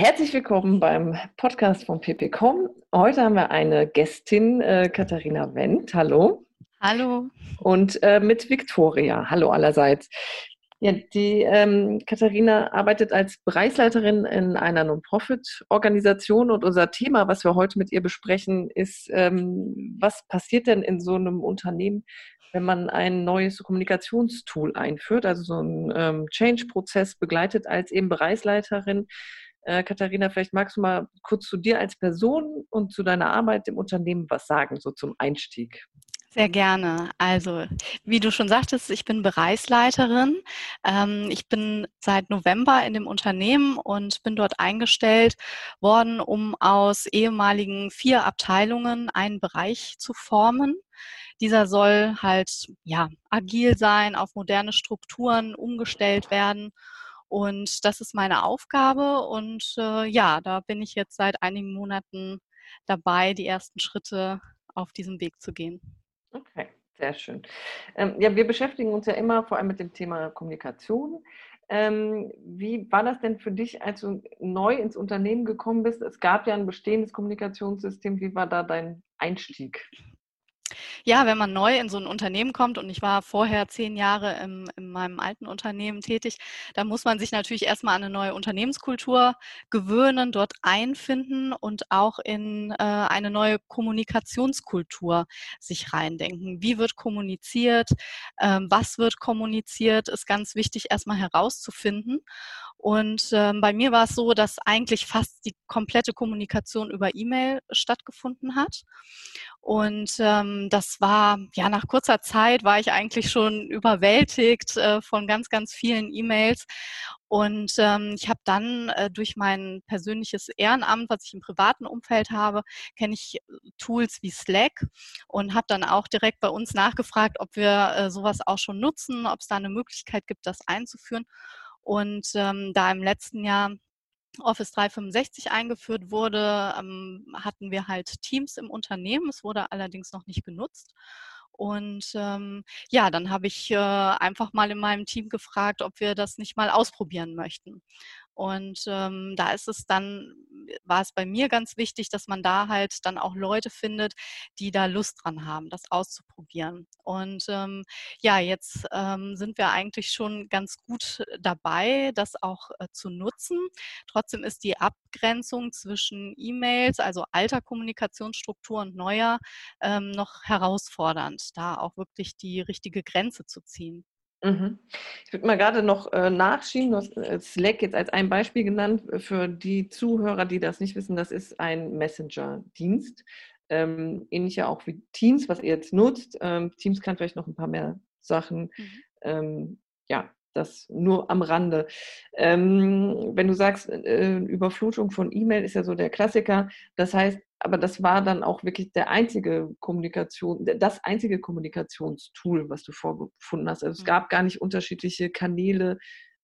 herzlich willkommen beim Podcast von PPCom. Heute haben wir eine Gästin, äh, Katharina Wendt. Hallo. Hallo. Und äh, mit Viktoria. Hallo allerseits. Ja, die ähm, Katharina arbeitet als Bereichsleiterin in einer Non-Profit-Organisation und unser Thema, was wir heute mit ihr besprechen, ist, ähm, was passiert denn in so einem Unternehmen, wenn man ein neues Kommunikationstool einführt, also so einen ähm, Change-Prozess begleitet als eben Bereichsleiterin. Äh, Katharina, vielleicht magst du mal kurz zu dir als Person und zu deiner Arbeit im Unternehmen was sagen, so zum Einstieg. Sehr gerne. Also, wie du schon sagtest, ich bin Bereichsleiterin. Ähm, ich bin seit November in dem Unternehmen und bin dort eingestellt worden, um aus ehemaligen vier Abteilungen einen Bereich zu formen. Dieser soll halt, ja, agil sein, auf moderne Strukturen umgestellt werden. Und das ist meine Aufgabe. Und äh, ja, da bin ich jetzt seit einigen Monaten dabei, die ersten Schritte auf diesem Weg zu gehen. Okay, sehr schön. Ähm, ja, wir beschäftigen uns ja immer vor allem mit dem Thema Kommunikation. Ähm, wie war das denn für dich, als du neu ins Unternehmen gekommen bist? Es gab ja ein bestehendes Kommunikationssystem. Wie war da dein Einstieg? Ja, wenn man neu in so ein Unternehmen kommt und ich war vorher zehn Jahre im, in meinem alten Unternehmen tätig, da muss man sich natürlich erstmal an eine neue Unternehmenskultur gewöhnen, dort einfinden und auch in äh, eine neue Kommunikationskultur sich reindenken. Wie wird kommuniziert? Ähm, was wird kommuniziert? Ist ganz wichtig, erstmal herauszufinden. Und ähm, bei mir war es so, dass eigentlich fast die komplette Kommunikation über E-Mail stattgefunden hat. Und ähm, das war, ja, nach kurzer Zeit war ich eigentlich schon überwältigt äh, von ganz, ganz vielen E-Mails. Und ähm, ich habe dann äh, durch mein persönliches Ehrenamt, was ich im privaten Umfeld habe, kenne ich Tools wie Slack und habe dann auch direkt bei uns nachgefragt, ob wir äh, sowas auch schon nutzen, ob es da eine Möglichkeit gibt, das einzuführen. Und ähm, da im letzten Jahr Office 365 eingeführt wurde, ähm, hatten wir halt Teams im Unternehmen. Es wurde allerdings noch nicht genutzt. Und ähm, ja, dann habe ich äh, einfach mal in meinem Team gefragt, ob wir das nicht mal ausprobieren möchten. Und ähm, da ist es dann, war es bei mir ganz wichtig, dass man da halt dann auch Leute findet, die da Lust dran haben, das auszuprobieren. Und ähm, ja, jetzt ähm, sind wir eigentlich schon ganz gut dabei, das auch äh, zu nutzen. Trotzdem ist die Abgrenzung zwischen E-Mails, also alter Kommunikationsstruktur und neuer, ähm, noch herausfordernd, da auch wirklich die richtige Grenze zu ziehen. Mhm. Ich würde mal gerade noch äh, nachschieben, du hast äh, Slack jetzt als ein Beispiel genannt. Äh, für die Zuhörer, die das nicht wissen, das ist ein Messenger-Dienst. Ähm, ähnlich ja auch wie Teams, was ihr jetzt nutzt. Ähm, Teams kann vielleicht noch ein paar mehr Sachen. Mhm. Ähm, ja, das nur am Rande. Ähm, wenn du sagst, äh, Überflutung von E-Mail ist ja so der Klassiker. Das heißt, aber das war dann auch wirklich der einzige Kommunikation, das einzige Kommunikationstool, was du vorgefunden hast. Also es mhm. gab gar nicht unterschiedliche Kanäle,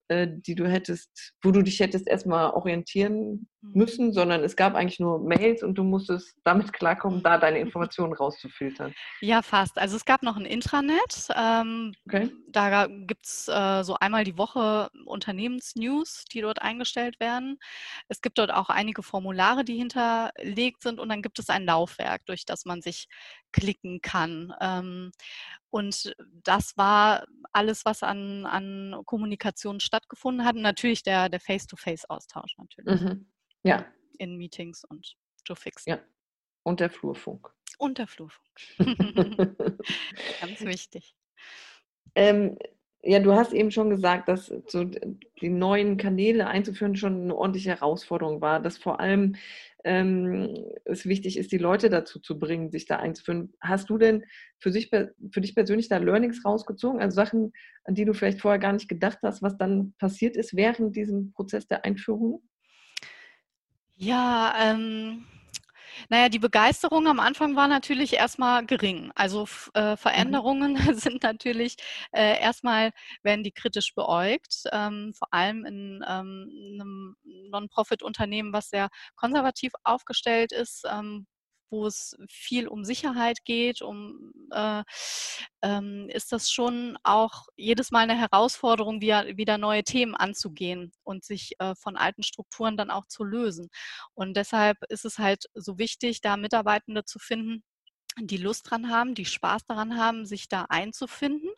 äh, die du hättest, wo du dich hättest erstmal orientieren. Müssen, sondern es gab eigentlich nur Mails und du musstest damit klarkommen, da deine Informationen rauszufiltern. Ja, fast. Also es gab noch ein Intranet. Ähm, okay. Da gibt es äh, so einmal die Woche Unternehmensnews, die dort eingestellt werden. Es gibt dort auch einige Formulare, die hinterlegt sind und dann gibt es ein Laufwerk, durch das man sich klicken kann. Ähm, und das war alles, was an, an Kommunikation stattgefunden hat. Und natürlich der, der Face-to-Face-Austausch natürlich. Mhm. Ja. In Meetings und to fix. Ja. Und der Flurfunk. Und der Flurfunk. Ganz wichtig. Ähm, ja, du hast eben schon gesagt, dass so die neuen Kanäle einzuführen schon eine ordentliche Herausforderung war, dass vor allem ähm, es wichtig ist, die Leute dazu zu bringen, sich da einzuführen. Hast du denn für, sich, für dich persönlich da Learnings rausgezogen, also Sachen, an die du vielleicht vorher gar nicht gedacht hast, was dann passiert ist während diesem Prozess der Einführung? Ja, ähm, naja, die Begeisterung am Anfang war natürlich erstmal gering. Also äh, mhm. Veränderungen mhm. sind natürlich äh, erstmal, werden die kritisch beäugt, ähm, vor allem in ähm, einem Non-Profit-Unternehmen, was sehr konservativ aufgestellt ist, ähm, wo es viel um Sicherheit geht, um äh, ähm, ist das schon auch jedes Mal eine Herausforderung, wieder, wieder neue Themen anzugehen und sich äh, von alten Strukturen dann auch zu lösen. Und deshalb ist es halt so wichtig, da Mitarbeitende zu finden, die Lust dran haben, die Spaß daran haben, sich da einzufinden.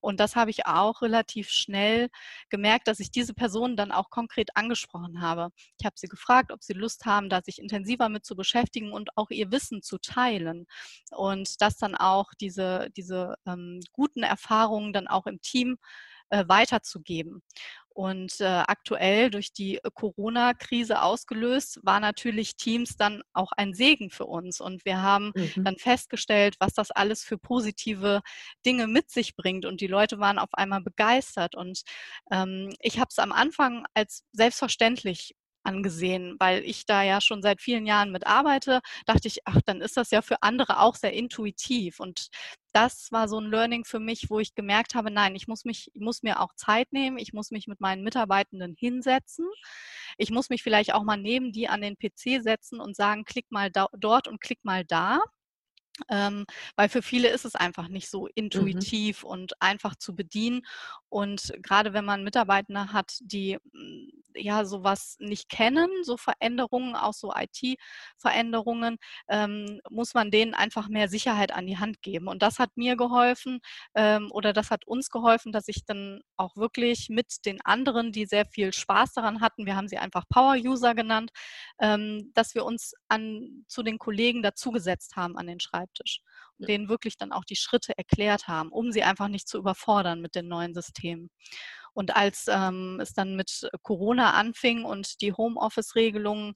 Und das habe ich auch relativ schnell gemerkt, dass ich diese Personen dann auch konkret angesprochen habe. Ich habe sie gefragt, ob sie Lust haben, da sich intensiver mit zu beschäftigen und auch ihr Wissen zu teilen. Und das dann auch diese, diese ähm, guten Erfahrungen dann auch im Team äh, weiterzugeben. Und äh, aktuell durch die äh, Corona-Krise ausgelöst, war natürlich Teams dann auch ein Segen für uns. Und wir haben mhm. dann festgestellt, was das alles für positive Dinge mit sich bringt. Und die Leute waren auf einmal begeistert. Und ähm, ich habe es am Anfang als selbstverständlich angesehen, weil ich da ja schon seit vielen Jahren mit arbeite, dachte ich, ach, dann ist das ja für andere auch sehr intuitiv. Und das war so ein Learning für mich, wo ich gemerkt habe, nein, ich muss mich, ich muss mir auch Zeit nehmen, ich muss mich mit meinen Mitarbeitenden hinsetzen. Ich muss mich vielleicht auch mal neben die an den PC setzen und sagen, klick mal da, dort und klick mal da. Ähm, weil für viele ist es einfach nicht so mhm. intuitiv mhm. und einfach zu bedienen. Und gerade wenn man Mitarbeiter hat, die hm, ja sowas nicht kennen, so Veränderungen, auch so IT-Veränderungen, ähm, muss man denen einfach mehr Sicherheit an die Hand geben. Und das hat mir geholfen ähm, oder das hat uns geholfen, dass ich dann auch wirklich mit den anderen, die sehr viel Spaß daran hatten, wir haben sie einfach Power-User genannt, ähm, dass wir uns an, zu den Kollegen dazugesetzt haben an den Schreibtisch und denen wirklich dann auch die Schritte erklärt haben, um sie einfach nicht zu überfordern mit den neuen Systemen. Und als ähm, es dann mit Corona anfing und die Homeoffice-Regelungen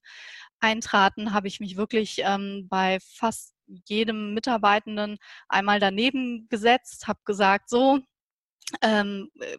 eintraten, habe ich mich wirklich ähm, bei fast jedem Mitarbeitenden einmal daneben gesetzt, habe gesagt, so, ähm, äh,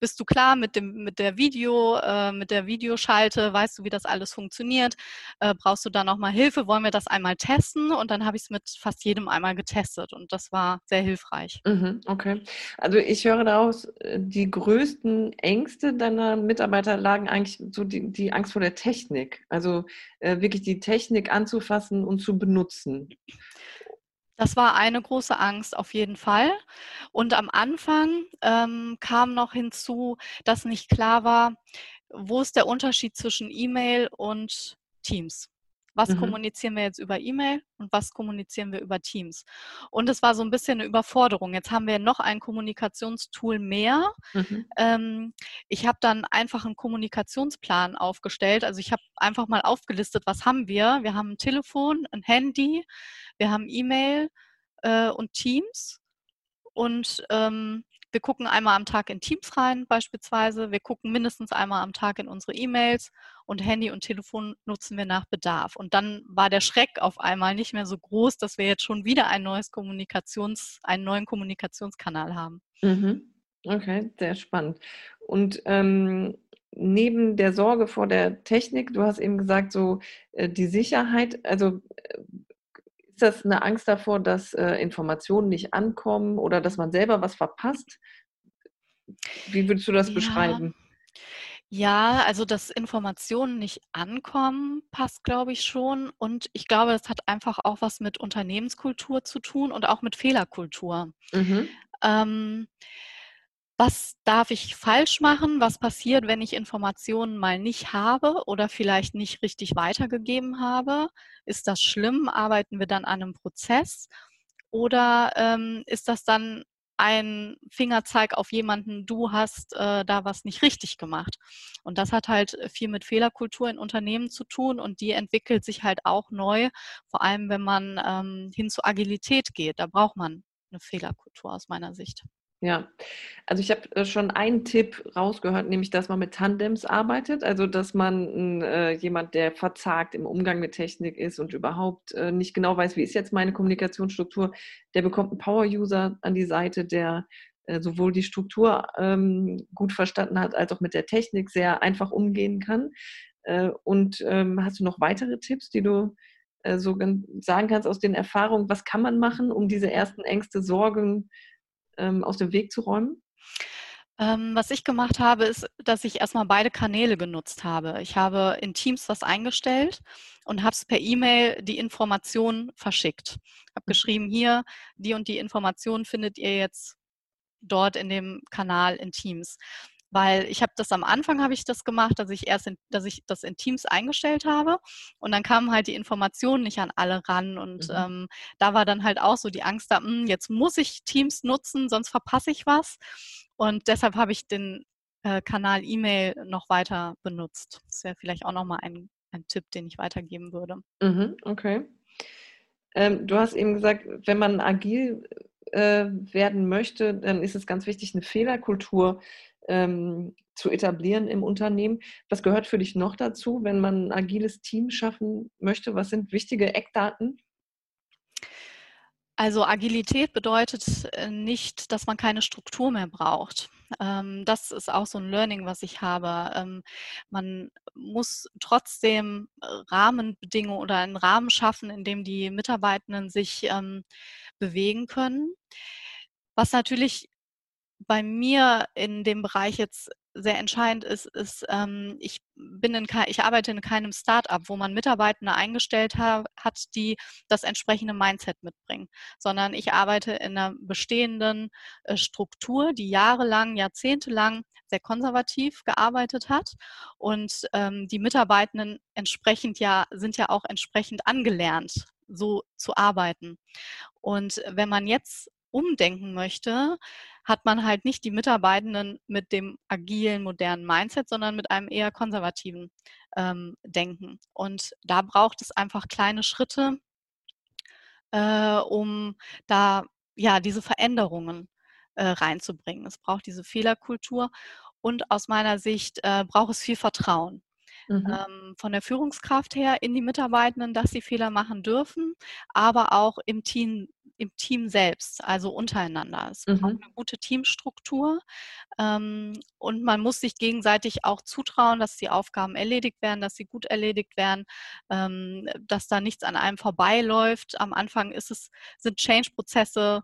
bist du klar mit dem mit der Video äh, mit der Videoschalte? Weißt du wie das alles funktioniert? Äh, brauchst du da noch mal Hilfe? Wollen wir das einmal testen? Und dann habe ich es mit fast jedem einmal getestet und das war sehr hilfreich. Mhm, okay. Also ich höre daraus äh, die größten Ängste deiner Mitarbeiter lagen eigentlich so die, die Angst vor der Technik. Also äh, wirklich die Technik anzufassen und zu benutzen das war eine große Angst auf jeden Fall. Und am Anfang ähm, kam noch hinzu, dass nicht klar war, wo ist der Unterschied zwischen E-Mail und Teams. Was mhm. kommunizieren wir jetzt über E-Mail und was kommunizieren wir über Teams? Und es war so ein bisschen eine Überforderung. Jetzt haben wir noch ein Kommunikationstool mehr. Mhm. Ähm, ich habe dann einfach einen Kommunikationsplan aufgestellt. Also ich habe einfach mal aufgelistet, was haben wir? Wir haben ein Telefon, ein Handy, wir haben E-Mail äh, und Teams. Und ähm, wir gucken einmal am Tag in Teams rein beispielsweise. Wir gucken mindestens einmal am Tag in unsere E-Mails und Handy und Telefon nutzen wir nach Bedarf. Und dann war der Schreck auf einmal nicht mehr so groß, dass wir jetzt schon wieder ein neues Kommunikations, einen neuen Kommunikationskanal haben. Mhm. Okay, sehr spannend. Und ähm, neben der Sorge vor der Technik, du hast eben gesagt, so äh, die Sicherheit, also äh, ist das eine Angst davor, dass äh, Informationen nicht ankommen oder dass man selber was verpasst? Wie würdest du das ja. beschreiben? Ja, also dass Informationen nicht ankommen, passt, glaube ich, schon. Und ich glaube, das hat einfach auch was mit Unternehmenskultur zu tun und auch mit Fehlerkultur. Mhm. Ähm, was darf ich falsch machen? Was passiert, wenn ich Informationen mal nicht habe oder vielleicht nicht richtig weitergegeben habe? Ist das schlimm? Arbeiten wir dann an einem Prozess? Oder ähm, ist das dann ein Fingerzeig auf jemanden, du hast äh, da was nicht richtig gemacht. Und das hat halt viel mit Fehlerkultur in Unternehmen zu tun und die entwickelt sich halt auch neu, vor allem wenn man ähm, hin zu Agilität geht. Da braucht man eine Fehlerkultur aus meiner Sicht. Ja, also ich habe äh, schon einen Tipp rausgehört, nämlich dass man mit Tandems arbeitet, also dass man äh, jemand, der verzagt im Umgang mit Technik ist und überhaupt äh, nicht genau weiß, wie ist jetzt meine Kommunikationsstruktur, der bekommt einen Power-User an die Seite, der äh, sowohl die Struktur ähm, gut verstanden hat, als auch mit der Technik sehr einfach umgehen kann. Äh, und ähm, hast du noch weitere Tipps, die du äh, so sagen kannst aus den Erfahrungen, was kann man machen, um diese ersten Ängste, Sorgen, ähm, aus dem Weg zu räumen? Ähm, was ich gemacht habe, ist, dass ich erstmal beide Kanäle genutzt habe. Ich habe in Teams was eingestellt und habe es per E-Mail die Information verschickt. Habe mhm. geschrieben, hier, die und die Information findet ihr jetzt dort in dem Kanal in Teams weil ich habe das am Anfang habe ich das gemacht, dass ich erst in, dass ich das in Teams eingestellt habe und dann kamen halt die Informationen nicht an alle ran und mhm. ähm, da war dann halt auch so die Angst da, mh, hm, jetzt muss ich Teams nutzen, sonst verpasse ich was und deshalb habe ich den äh, Kanal E-Mail noch weiter benutzt. Das wäre vielleicht auch nochmal ein, ein Tipp, den ich weitergeben würde. Mhm, okay. Ähm, du hast eben gesagt, wenn man agil äh, werden möchte, dann ist es ganz wichtig, eine Fehlerkultur ähm, zu etablieren im Unternehmen. Was gehört für dich noch dazu, wenn man ein agiles Team schaffen möchte? Was sind wichtige Eckdaten? Also Agilität bedeutet äh, nicht, dass man keine Struktur mehr braucht. Ähm, das ist auch so ein Learning, was ich habe. Ähm, man muss trotzdem Rahmenbedingungen oder einen Rahmen schaffen, in dem die Mitarbeitenden sich ähm, bewegen können. Was natürlich bei mir in dem Bereich jetzt sehr entscheidend ist, ist, ähm, ich bin in, ich arbeite in keinem Start-up, wo man Mitarbeitende eingestellt ha hat, die das entsprechende Mindset mitbringen, sondern ich arbeite in einer bestehenden äh, Struktur, die jahrelang, jahrzehntelang sehr konservativ gearbeitet hat und ähm, die Mitarbeitenden entsprechend ja sind ja auch entsprechend angelernt, so zu arbeiten. Und wenn man jetzt umdenken möchte, hat man halt nicht die Mitarbeitenden mit dem agilen, modernen Mindset, sondern mit einem eher konservativen ähm, Denken. Und da braucht es einfach kleine Schritte, äh, um da ja diese Veränderungen äh, reinzubringen. Es braucht diese Fehlerkultur und aus meiner Sicht äh, braucht es viel Vertrauen. Mhm. Ähm, von der Führungskraft her in die Mitarbeitenden, dass sie Fehler machen dürfen, aber auch im Team, im Team selbst, also untereinander. Es mhm. braucht eine gute Teamstruktur ähm, und man muss sich gegenseitig auch zutrauen, dass die Aufgaben erledigt werden, dass sie gut erledigt werden, ähm, dass da nichts an einem vorbeiläuft. Am Anfang ist es, sind Change-Prozesse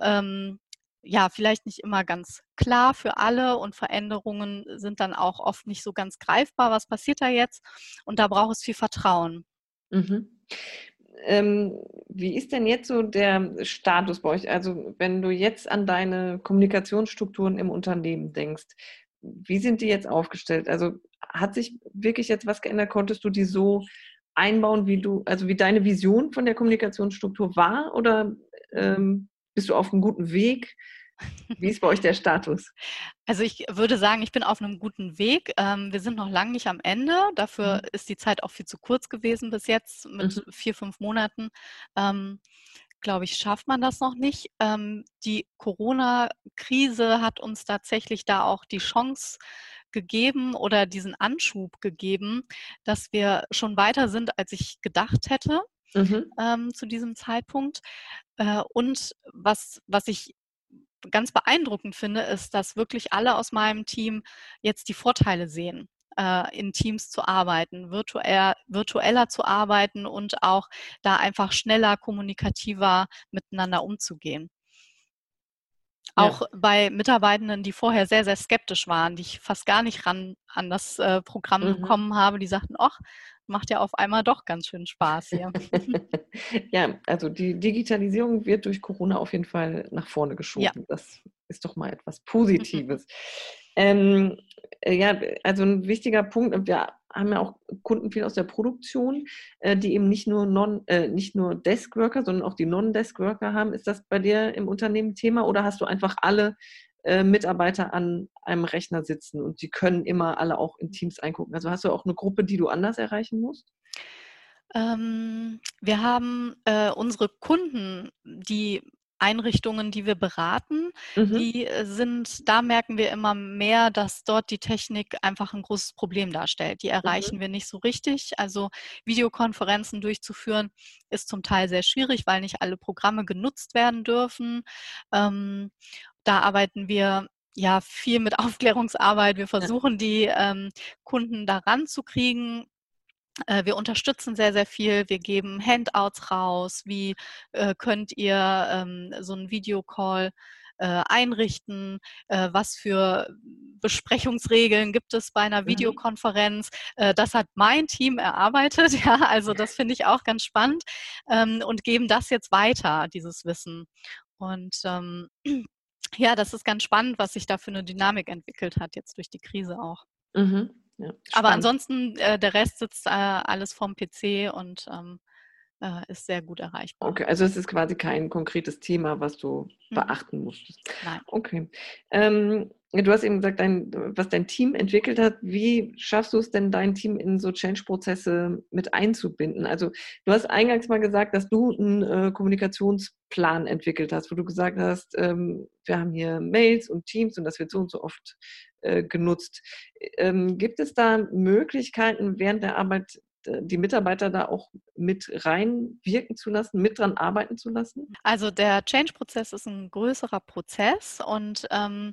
ähm, ja, vielleicht nicht immer ganz klar für alle und Veränderungen sind dann auch oft nicht so ganz greifbar. Was passiert da jetzt? Und da braucht es viel Vertrauen. Mhm. Ähm, wie ist denn jetzt so der Status bei euch? Also wenn du jetzt an deine Kommunikationsstrukturen im Unternehmen denkst, wie sind die jetzt aufgestellt? Also hat sich wirklich jetzt was geändert? Konntest du die so einbauen, wie du, also wie deine Vision von der Kommunikationsstruktur war? Oder ähm, bist du auf einem guten Weg? Wie ist bei euch der Status? Also ich würde sagen, ich bin auf einem guten Weg. Ähm, wir sind noch lange nicht am Ende. Dafür mhm. ist die Zeit auch viel zu kurz gewesen bis jetzt mit mhm. vier, fünf Monaten. Ähm, glaube ich, schafft man das noch nicht. Ähm, die Corona-Krise hat uns tatsächlich da auch die Chance gegeben oder diesen Anschub gegeben, dass wir schon weiter sind, als ich gedacht hätte. Mhm. Ähm, zu diesem Zeitpunkt. Äh, und was, was ich ganz beeindruckend finde, ist, dass wirklich alle aus meinem Team jetzt die Vorteile sehen äh, in Teams zu arbeiten, virtuell, virtueller zu arbeiten und auch da einfach schneller, kommunikativer miteinander umzugehen. Auch ja. bei Mitarbeitenden, die vorher sehr, sehr skeptisch waren, die ich fast gar nicht ran an das äh, Programm mhm. bekommen habe, die sagten, ach, macht ja auf einmal doch ganz schön Spaß hier. ja, also die Digitalisierung wird durch Corona auf jeden Fall nach vorne geschoben. Ja. Das ist doch mal etwas Positives. ähm, äh, ja, also ein wichtiger Punkt, wir haben ja auch Kunden viel aus der Produktion, äh, die eben nicht nur non, äh, nicht nur Deskworker, sondern auch die Non-Deskworker haben. Ist das bei dir im Unternehmen Thema oder hast du einfach alle äh, Mitarbeiter an einem Rechner sitzen und die können immer alle auch in Teams eingucken. Also hast du auch eine Gruppe, die du anders erreichen musst? Ähm, wir haben äh, unsere Kunden, die Einrichtungen, die wir beraten, mhm. die äh, sind, da merken wir immer mehr, dass dort die Technik einfach ein großes Problem darstellt. Die erreichen mhm. wir nicht so richtig. Also Videokonferenzen durchzuführen ist zum Teil sehr schwierig, weil nicht alle Programme genutzt werden dürfen. Ähm, da arbeiten wir ja viel mit Aufklärungsarbeit. Wir versuchen, die ähm, Kunden daran zu kriegen. Äh, wir unterstützen sehr, sehr viel. Wir geben Handouts raus. Wie äh, könnt ihr ähm, so einen Videocall äh, einrichten, äh, was für Besprechungsregeln gibt es bei einer mhm. Videokonferenz. Äh, das hat mein Team erarbeitet, ja, also das finde ich auch ganz spannend ähm, und geben das jetzt weiter, dieses Wissen. Und ähm, ja, das ist ganz spannend, was sich da für eine Dynamik entwickelt hat, jetzt durch die Krise auch. Mhm. Ja, Aber ansonsten, äh, der Rest sitzt äh, alles vorm PC und ähm, äh, ist sehr gut erreichbar. Okay, also es ist quasi kein konkretes Thema, was du mhm. beachten musstest. Nein. Okay. Ähm, du hast eben gesagt, dein, was dein Team entwickelt hat. Wie schaffst du es denn, dein Team in so Change-Prozesse mit einzubinden? Also du hast eingangs mal gesagt, dass du einen äh, Kommunikationsplan entwickelt hast, wo du gesagt hast, ähm, wir haben hier Mails und Teams und das wird so und so oft äh, genutzt. Ähm, gibt es da Möglichkeiten während der Arbeit die Mitarbeiter da auch mit reinwirken zu lassen, mit dran arbeiten zu lassen? Also der Change-Prozess ist ein größerer Prozess und ähm,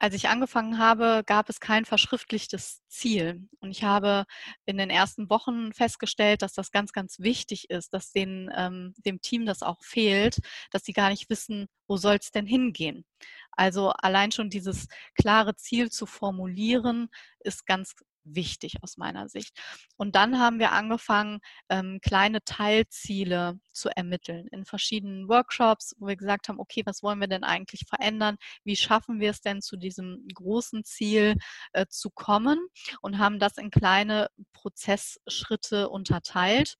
als ich angefangen habe, gab es kein verschriftlichtes Ziel. Und ich habe in den ersten Wochen festgestellt, dass das ganz, ganz wichtig ist, dass den, ähm, dem Team das auch fehlt, dass sie gar nicht wissen, wo soll es denn hingehen. Also allein schon dieses klare Ziel zu formulieren, ist ganz wichtig aus meiner Sicht. Und dann haben wir angefangen, ähm, kleine Teilziele zu ermitteln in verschiedenen Workshops, wo wir gesagt haben, okay, was wollen wir denn eigentlich verändern? Wie schaffen wir es denn zu diesem großen Ziel äh, zu kommen? Und haben das in kleine Prozessschritte unterteilt.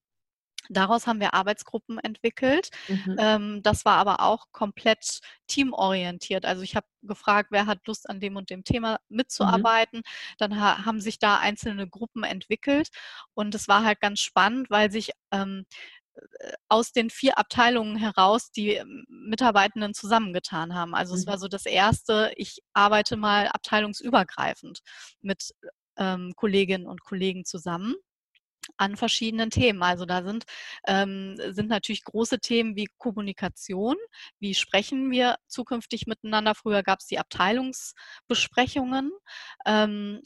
Daraus haben wir Arbeitsgruppen entwickelt. Mhm. Ähm, das war aber auch komplett teamorientiert. Also ich habe gefragt, wer hat Lust an dem und dem Thema mhm. mitzuarbeiten. Mhm. Dann ha haben sich da einzelne Gruppen entwickelt und es war halt ganz spannend, weil sich ähm, äh, aus den vier Abteilungen heraus die ähm, Mitarbeitenden zusammengetan haben. Also mhm. es war so das erste, ich arbeite mal abteilungsübergreifend mit ähm, Kolleginnen und Kollegen zusammen an verschiedenen Themen. Also da sind, ähm, sind natürlich große Themen wie Kommunikation, wie sprechen wir zukünftig miteinander. Früher gab es die Abteilungsbesprechungen. Ähm,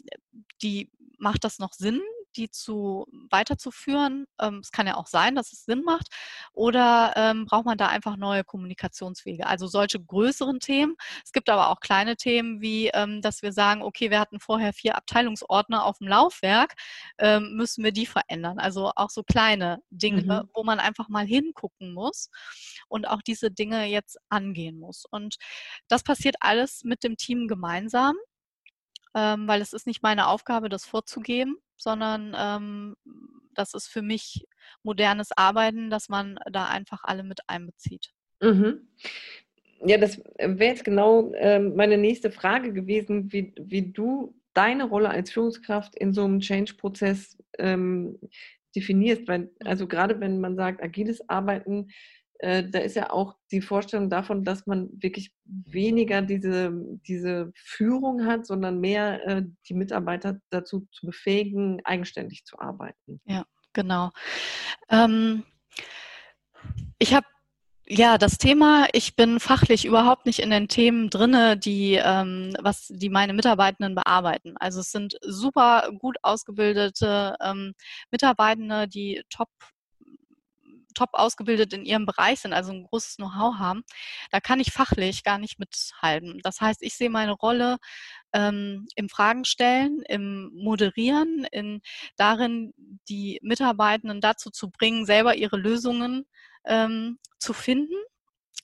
die macht das noch Sinn, die zu weiterzuführen. Ähm, es kann ja auch sein, dass es Sinn macht. Oder ähm, braucht man da einfach neue Kommunikationswege? Also solche größeren Themen. Es gibt aber auch kleine Themen, wie ähm, dass wir sagen, okay, wir hatten vorher vier Abteilungsordner auf dem Laufwerk, ähm, müssen wir die verändern. Also auch so kleine Dinge, mhm. wo man einfach mal hingucken muss und auch diese Dinge jetzt angehen muss. Und das passiert alles mit dem Team gemeinsam ähm, weil es ist nicht meine Aufgabe, das vorzugeben, sondern ähm, das ist für mich modernes Arbeiten, dass man da einfach alle mit einbezieht. Mhm. Ja, das wäre jetzt genau äh, meine nächste Frage gewesen, wie, wie du deine Rolle als Führungskraft in so einem Change-Prozess ähm, definierst. Weil, also gerade wenn man sagt, agiles Arbeiten, äh, da ist ja auch die Vorstellung davon, dass man wirklich weniger diese, diese Führung hat, sondern mehr äh, die Mitarbeiter dazu zu befähigen, eigenständig zu arbeiten. Ja, genau. Ähm, ich habe ja, das Thema, ich bin fachlich überhaupt nicht in den Themen drinne, die, ähm, was die meine Mitarbeitenden bearbeiten. Also es sind super gut ausgebildete ähm, Mitarbeitende, die top top ausgebildet in ihrem Bereich sind, also ein großes Know-how haben, da kann ich fachlich gar nicht mithalten. Das heißt, ich sehe meine Rolle ähm, im Fragen stellen, im Moderieren, in darin die Mitarbeitenden dazu zu bringen, selber ihre Lösungen ähm, zu finden.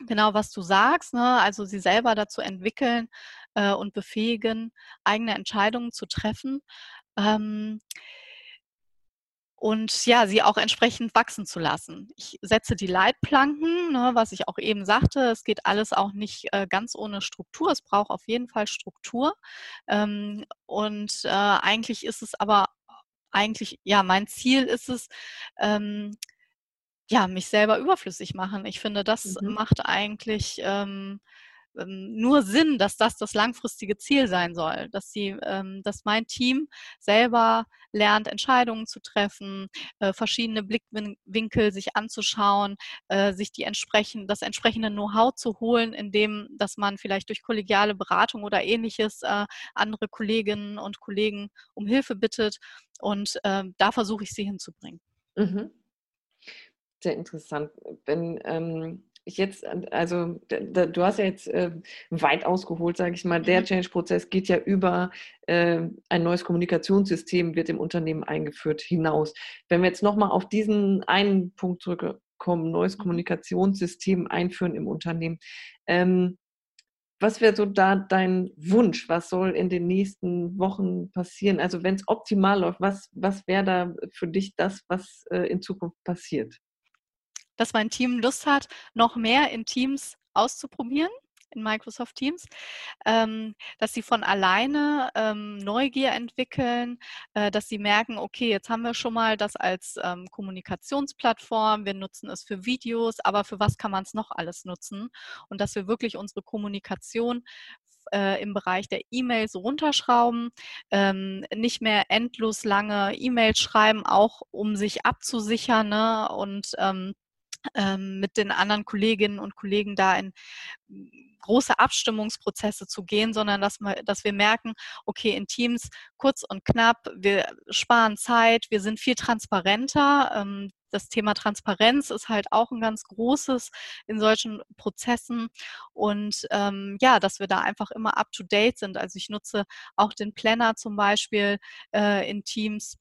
Genau, was du sagst, ne? also sie selber dazu entwickeln äh, und befähigen, eigene Entscheidungen zu treffen. Ähm, und ja, sie auch entsprechend wachsen zu lassen. Ich setze die Leitplanken, ne, was ich auch eben sagte, es geht alles auch nicht äh, ganz ohne Struktur, es braucht auf jeden Fall Struktur. Ähm, und äh, eigentlich ist es aber, eigentlich, ja, mein Ziel ist es, ähm, ja, mich selber überflüssig machen. Ich finde, das mhm. macht eigentlich ähm, ähm, nur Sinn, dass das das langfristige Ziel sein soll, dass sie, ähm, dass mein Team selber lernt, Entscheidungen zu treffen, äh, verschiedene Blickwinkel sich anzuschauen, äh, sich die entsprechend, das entsprechende Know-how zu holen, indem, dass man vielleicht durch kollegiale Beratung oder ähnliches äh, andere Kolleginnen und Kollegen um Hilfe bittet. Und äh, da versuche ich sie hinzubringen. Mhm. Sehr interessant. Wenn ähm jetzt, also du hast ja jetzt äh, weit ausgeholt, sage ich mal, der mhm. Change-Prozess geht ja über äh, ein neues Kommunikationssystem, wird im Unternehmen eingeführt, hinaus. Wenn wir jetzt nochmal auf diesen einen Punkt zurückkommen, neues mhm. Kommunikationssystem einführen im Unternehmen. Ähm, was wäre so da dein Wunsch? Was soll in den nächsten Wochen passieren? Also wenn es optimal läuft, was, was wäre da für dich das, was äh, in Zukunft passiert? Dass mein Team Lust hat, noch mehr in Teams auszuprobieren in Microsoft Teams, ähm, dass sie von alleine ähm, Neugier entwickeln, äh, dass sie merken, okay, jetzt haben wir schon mal das als ähm, Kommunikationsplattform, wir nutzen es für Videos, aber für was kann man es noch alles nutzen? Und dass wir wirklich unsere Kommunikation äh, im Bereich der E-Mails runterschrauben, ähm, nicht mehr endlos lange E-Mails schreiben, auch um sich abzusichern ne? und ähm, ähm, mit den anderen Kolleginnen und Kollegen da in große Abstimmungsprozesse zu gehen, sondern dass wir, dass wir merken, okay, in Teams kurz und knapp, wir sparen Zeit, wir sind viel transparenter. Ähm, das Thema Transparenz ist halt auch ein ganz großes in solchen Prozessen und ähm, ja, dass wir da einfach immer up to date sind. Also ich nutze auch den Planner zum Beispiel äh, in Teams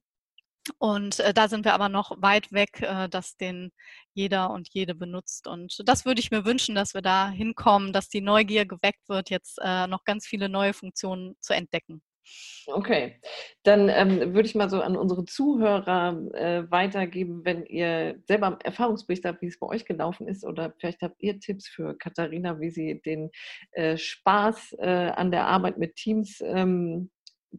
und äh, da sind wir aber noch weit weg, äh, dass den jeder und jede benutzt. Und das würde ich mir wünschen, dass wir da hinkommen, dass die Neugier geweckt wird, jetzt äh, noch ganz viele neue Funktionen zu entdecken. Okay, dann ähm, würde ich mal so an unsere Zuhörer äh, weitergeben, wenn ihr selber Erfahrungsbericht habt, wie es bei euch gelaufen ist oder vielleicht habt ihr Tipps für Katharina, wie sie den äh, Spaß äh, an der Arbeit mit Teams ähm,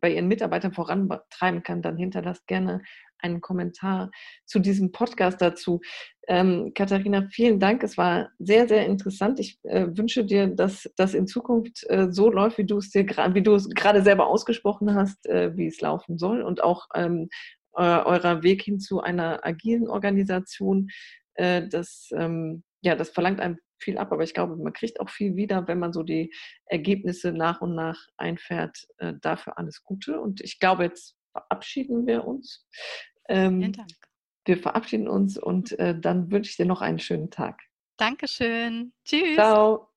bei ihren Mitarbeitern vorantreiben kann, dann hinterlasst gerne einen Kommentar zu diesem Podcast dazu. Ähm, Katharina, vielen Dank. Es war sehr, sehr interessant. Ich äh, wünsche dir, dass das in Zukunft äh, so läuft, wie du es dir wie du es gerade selber ausgesprochen hast, äh, wie es laufen soll und auch ähm, eurer Weg hin zu einer agilen Organisation. Äh, das, ähm, ja, das verlangt einem viel ab, aber ich glaube, man kriegt auch viel wieder, wenn man so die Ergebnisse nach und nach einfährt. Äh, dafür alles Gute. Und ich glaube, jetzt verabschieden wir uns. Ähm, Vielen Dank. Wir verabschieden uns und äh, dann wünsche ich dir noch einen schönen Tag. Dankeschön. Tschüss. Ciao.